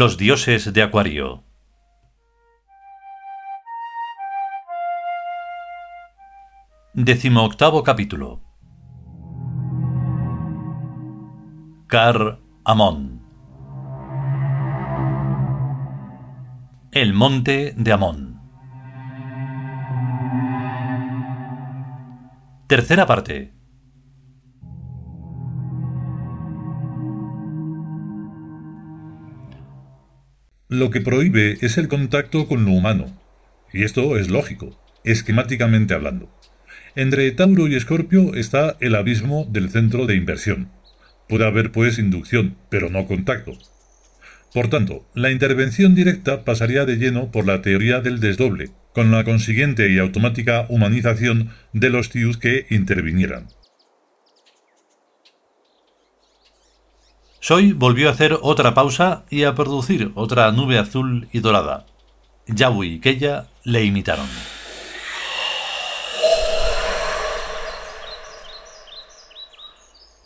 Los dioses de Acuario. Decimoctavo capítulo. Car Amón. El monte de Amón. Tercera parte. Lo que prohíbe es el contacto con lo humano. Y esto es lógico, esquemáticamente hablando. Entre Tauro y Escorpio está el abismo del centro de inversión. Puede haber pues inducción, pero no contacto. Por tanto, la intervención directa pasaría de lleno por la teoría del desdoble, con la consiguiente y automática humanización de los tíos que intervinieran. Soy volvió a hacer otra pausa y a producir otra nube azul y dorada. Yabu y Keya le imitaron.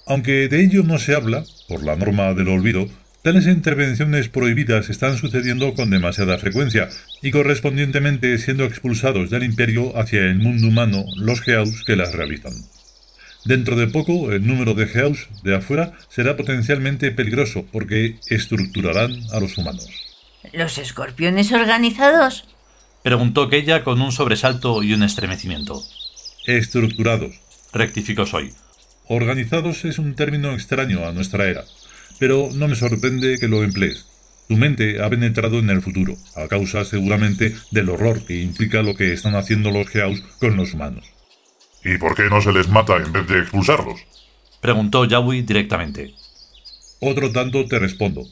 Aunque de ello no se habla, por la norma del olvido, tales intervenciones prohibidas están sucediendo con demasiada frecuencia y correspondientemente siendo expulsados del imperio hacia el mundo humano los geaus que las realizan. Dentro de poco, el número de Geaus de afuera será potencialmente peligroso porque estructurarán a los humanos. ¿Los escorpiones organizados? Preguntó Keya con un sobresalto y un estremecimiento. Estructurados. Rectificó Soy. Organizados es un término extraño a nuestra era, pero no me sorprende que lo emplees. Tu mente ha penetrado en el futuro, a causa seguramente del horror que implica lo que están haciendo los Geaus con los humanos. ¿Y por qué no se les mata en vez de expulsarlos? Preguntó Yawi directamente. Otro tanto te respondo.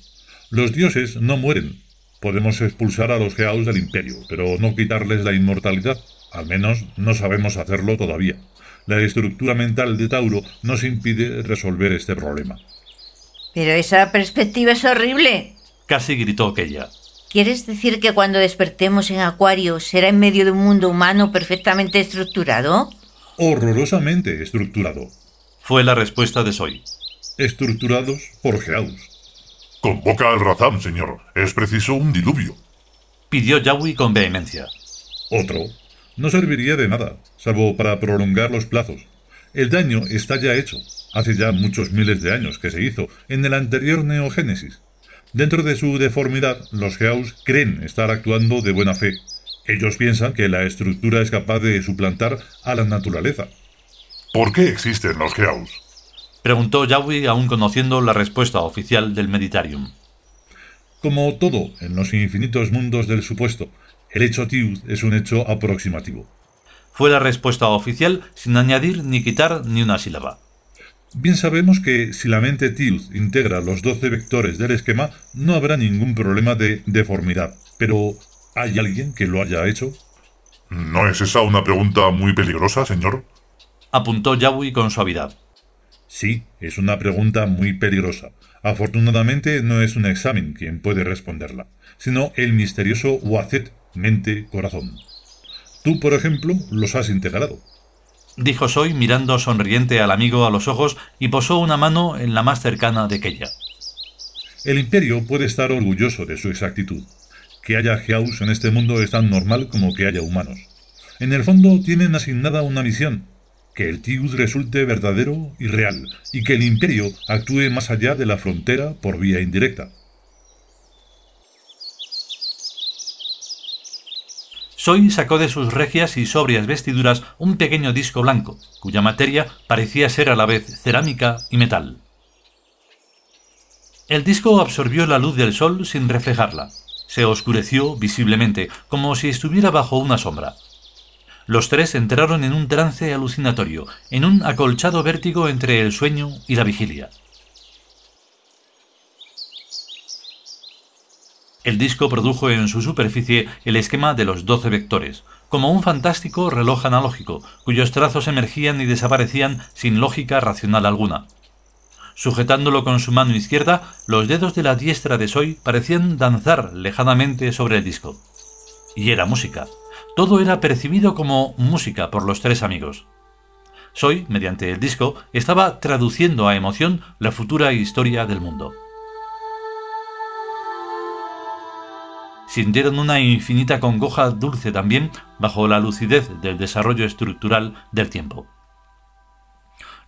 Los dioses no mueren. Podemos expulsar a los Geaus del imperio, pero no quitarles la inmortalidad. Al menos no sabemos hacerlo todavía. La estructura mental de Tauro nos impide resolver este problema. Pero esa perspectiva es horrible. Casi gritó aquella. ¿Quieres decir que cuando despertemos en Acuario será en medio de un mundo humano perfectamente estructurado? Horrorosamente estructurado. Fue la respuesta de Soy. Estructurados por Geaus. Convoca al Razam, señor. Es preciso un diluvio. Pidió Yawi con vehemencia. Otro. No serviría de nada, salvo para prolongar los plazos. El daño está ya hecho. Hace ya muchos miles de años que se hizo, en el anterior neogénesis. Dentro de su deformidad, los Geaus creen estar actuando de buena fe, ellos piensan que la estructura es capaz de suplantar a la naturaleza. ¿Por qué existen los Geaus? Preguntó Yawi aún conociendo la respuesta oficial del Meditarium. Como todo en los infinitos mundos del supuesto, el hecho Tiud es un hecho aproximativo. Fue la respuesta oficial sin añadir ni quitar ni una sílaba. Bien sabemos que si la mente Tiud integra los doce vectores del esquema, no habrá ningún problema de deformidad. Pero ¿Hay alguien que lo haya hecho? ¿No es esa una pregunta muy peligrosa, señor? Apuntó Yawi con suavidad. Sí, es una pregunta muy peligrosa. Afortunadamente no es un examen quien puede responderla, sino el misterioso Wazet, mente-corazón. Tú, por ejemplo, los has integrado. Dijo Soy mirando sonriente al amigo a los ojos y posó una mano en la más cercana de aquella. El imperio puede estar orgulloso de su exactitud, que haya Geaus en este mundo es tan normal como que haya humanos. En el fondo tienen asignada una misión, que el Tius resulte verdadero y real, y que el imperio actúe más allá de la frontera por vía indirecta. Soy sacó de sus regias y sobrias vestiduras un pequeño disco blanco, cuya materia parecía ser a la vez cerámica y metal. El disco absorbió la luz del sol sin reflejarla, se oscureció visiblemente, como si estuviera bajo una sombra. Los tres entraron en un trance alucinatorio, en un acolchado vértigo entre el sueño y la vigilia. El disco produjo en su superficie el esquema de los doce vectores, como un fantástico reloj analógico, cuyos trazos emergían y desaparecían sin lógica racional alguna. Sujetándolo con su mano izquierda, los dedos de la diestra de Soy parecían danzar lejanamente sobre el disco. Y era música. Todo era percibido como música por los tres amigos. Soy, mediante el disco, estaba traduciendo a emoción la futura historia del mundo. sintieron una infinita congoja dulce también bajo la lucidez del desarrollo estructural del tiempo.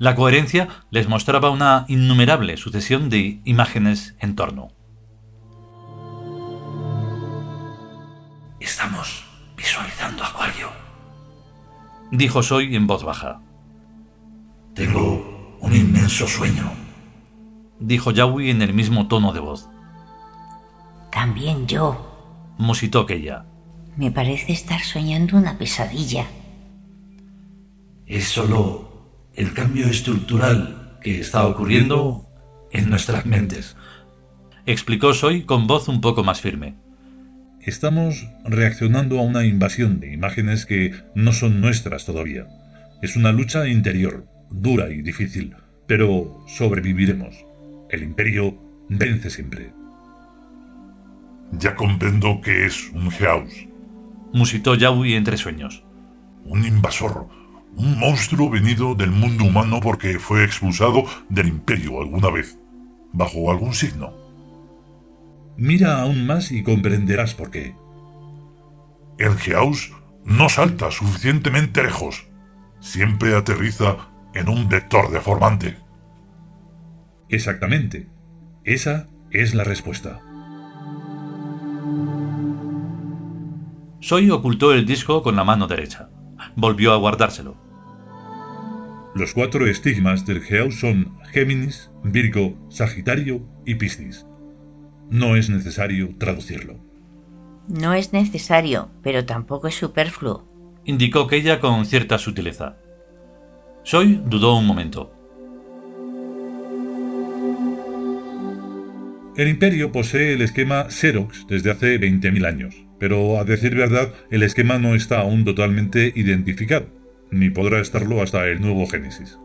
La coherencia les mostraba una innumerable sucesión de imágenes en torno. Estamos visualizando Acuario, dijo Soy en voz baja. Tengo un inmenso sueño, dijo Yawi en el mismo tono de voz. También yo, musitó aquella. Me parece estar soñando una pesadilla. Es solo el cambio estructural que está ocurriendo en nuestras mentes. Explicó Soy con voz un poco más firme. Estamos reaccionando a una invasión de imágenes que no son nuestras todavía. Es una lucha interior, dura y difícil, pero sobreviviremos. El imperio vence siempre. Ya comprendo que es un Geaus. Musitó Yaui entre sueños. Un invasor, un monstruo venido del mundo humano porque fue expulsado del imperio alguna vez, bajo algún signo. Mira aún más y comprenderás por qué. El Geaus no salta suficientemente lejos. Siempre aterriza en un vector deformante. Exactamente. Esa es la respuesta. Soy ocultó el disco con la mano derecha. Volvió a guardárselo. Los cuatro estigmas del Geaus son Géminis, Virgo, Sagitario y Piscis. No es necesario traducirlo. No es necesario, pero tampoco es superfluo, indicó ella con cierta sutileza. Soy dudó un momento. El imperio posee el esquema Xerox desde hace 20.000 años, pero a decir verdad, el esquema no está aún totalmente identificado ni podrá estarlo hasta el nuevo Génesis.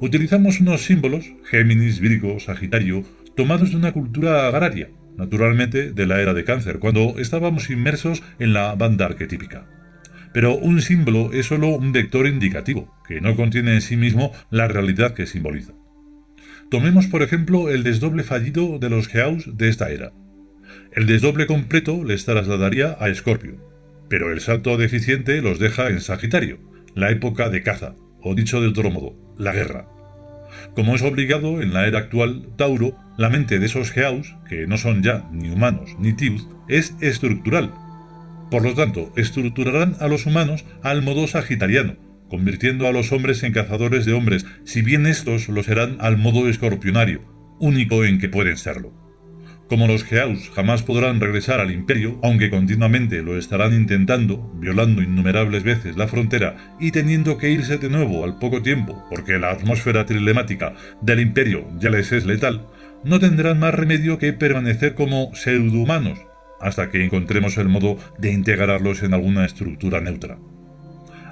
Utilizamos unos símbolos, Géminis, Virgo, Sagitario, tomados de una cultura agraria, naturalmente de la era de cáncer, cuando estábamos inmersos en la banda arquetípica. Pero un símbolo es solo un vector indicativo, que no contiene en sí mismo la realidad que simboliza. Tomemos, por ejemplo, el desdoble fallido de los Geaus de esta era. El desdoble completo les trasladaría a Escorpio, pero el salto deficiente los deja en Sagitario, la época de caza, o dicho de otro modo, la guerra. Como es obligado en la era actual, Tauro, la mente de esos Geaus, que no son ya ni humanos ni Tius, es estructural. Por lo tanto, estructurarán a los humanos al modo sagitariano, convirtiendo a los hombres en cazadores de hombres, si bien estos lo serán al modo escorpionario, único en que pueden serlo. Como los Geaus jamás podrán regresar al imperio, aunque continuamente lo estarán intentando, violando innumerables veces la frontera y teniendo que irse de nuevo al poco tiempo, porque la atmósfera trilemática del imperio ya les es letal, no tendrán más remedio que permanecer como pseudohumanos, hasta que encontremos el modo de integrarlos en alguna estructura neutra.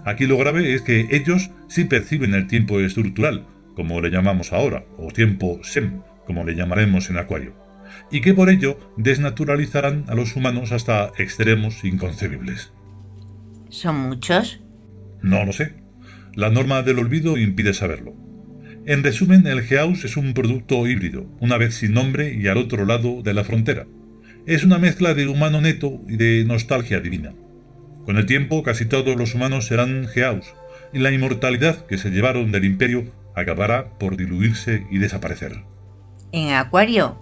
Aquí lo grave es que ellos sí perciben el tiempo estructural, como le llamamos ahora, o tiempo SEM, como le llamaremos en Acuario y que por ello desnaturalizarán a los humanos hasta extremos inconcebibles. ¿Son muchos? No lo sé. La norma del olvido impide saberlo. En resumen, el Geaus es un producto híbrido, una vez sin nombre y al otro lado de la frontera. Es una mezcla de humano neto y de nostalgia divina. Con el tiempo, casi todos los humanos serán Geaus, y la inmortalidad que se llevaron del imperio acabará por diluirse y desaparecer. En Acuario,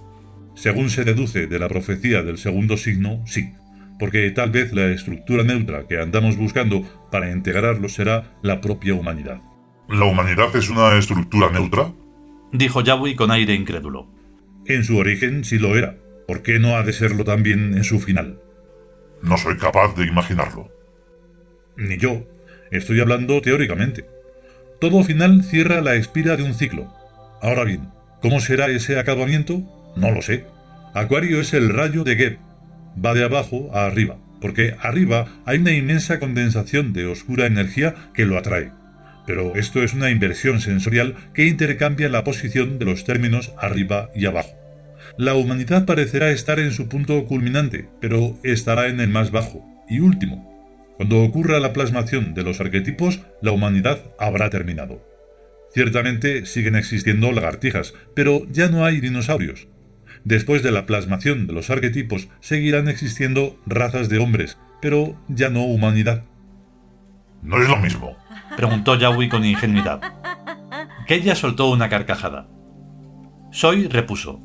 según se deduce de la profecía del segundo signo, sí, porque tal vez la estructura neutra que andamos buscando para integrarlo será la propia humanidad. ¿La humanidad es una estructura neutra? Dijo Yahweh con aire incrédulo. En su origen sí lo era. ¿Por qué no ha de serlo también en su final? No soy capaz de imaginarlo. Ni yo. Estoy hablando teóricamente. Todo final cierra la expira de un ciclo. Ahora bien, ¿cómo será ese acabamiento? No lo sé. Acuario es el rayo de Geb. Va de abajo a arriba, porque arriba hay una inmensa condensación de oscura energía que lo atrae. Pero esto es una inversión sensorial que intercambia la posición de los términos arriba y abajo. La humanidad parecerá estar en su punto culminante, pero estará en el más bajo y último. Cuando ocurra la plasmación de los arquetipos, la humanidad habrá terminado. Ciertamente siguen existiendo lagartijas, pero ya no hay dinosaurios Después de la plasmación de los arquetipos, seguirán existiendo razas de hombres, pero ya no humanidad. No es lo mismo. Preguntó Yawi con ingenuidad. Keya soltó una carcajada. Soy repuso.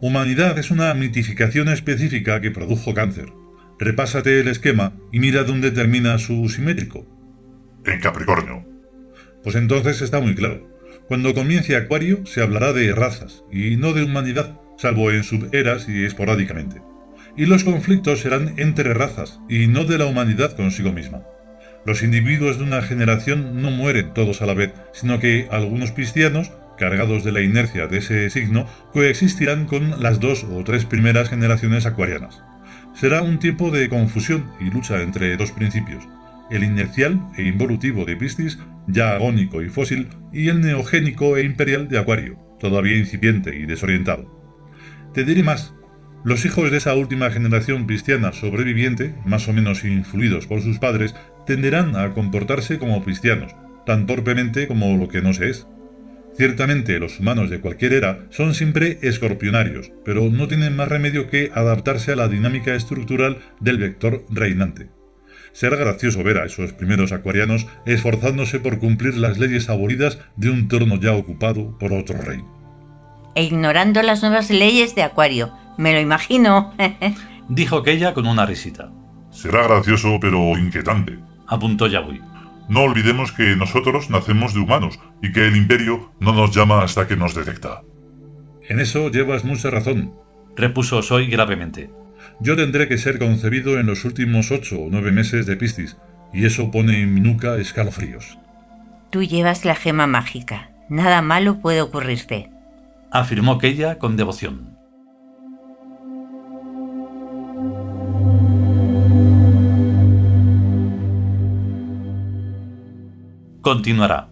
Humanidad es una mitificación específica que produjo cáncer. Repásate el esquema y mira dónde termina su simétrico. En Capricornio. Pues entonces está muy claro. Cuando comience Acuario se hablará de razas y no de humanidad, salvo en suberas y esporádicamente. Y los conflictos serán entre razas y no de la humanidad consigo misma. Los individuos de una generación no mueren todos a la vez, sino que algunos cristianos cargados de la inercia de ese signo, coexistirán con las dos o tres primeras generaciones acuarianas. Será un tiempo de confusión y lucha entre dos principios, el inercial e involutivo de Piscis, ya agónico y fósil, y el neogénico e imperial de Acuario, todavía incipiente y desorientado. Te diré más, los hijos de esa última generación cristiana sobreviviente, más o menos influidos por sus padres, tenderán a comportarse como cristianos, tan torpemente como lo que no se es. Ciertamente los humanos de cualquier era son siempre escorpionarios, pero no tienen más remedio que adaptarse a la dinámica estructural del vector reinante. Será gracioso ver a esos primeros acuarianos esforzándose por cumplir las leyes abolidas de un trono ya ocupado por otro rey. E ignorando las nuevas leyes de Acuario, me lo imagino. Dijo aquella con una risita. Será gracioso pero inquietante. Apuntó Yahweh. No olvidemos que nosotros nacemos de humanos y que el imperio no nos llama hasta que nos detecta. En eso llevas mucha razón, repuso Soy gravemente. Yo tendré que ser concebido en los últimos ocho o nueve meses de Piscis, y eso pone en mi nuca escalofríos. Tú llevas la gema mágica. Nada malo puede ocurrirte. Afirmó Keya con devoción. Continuará.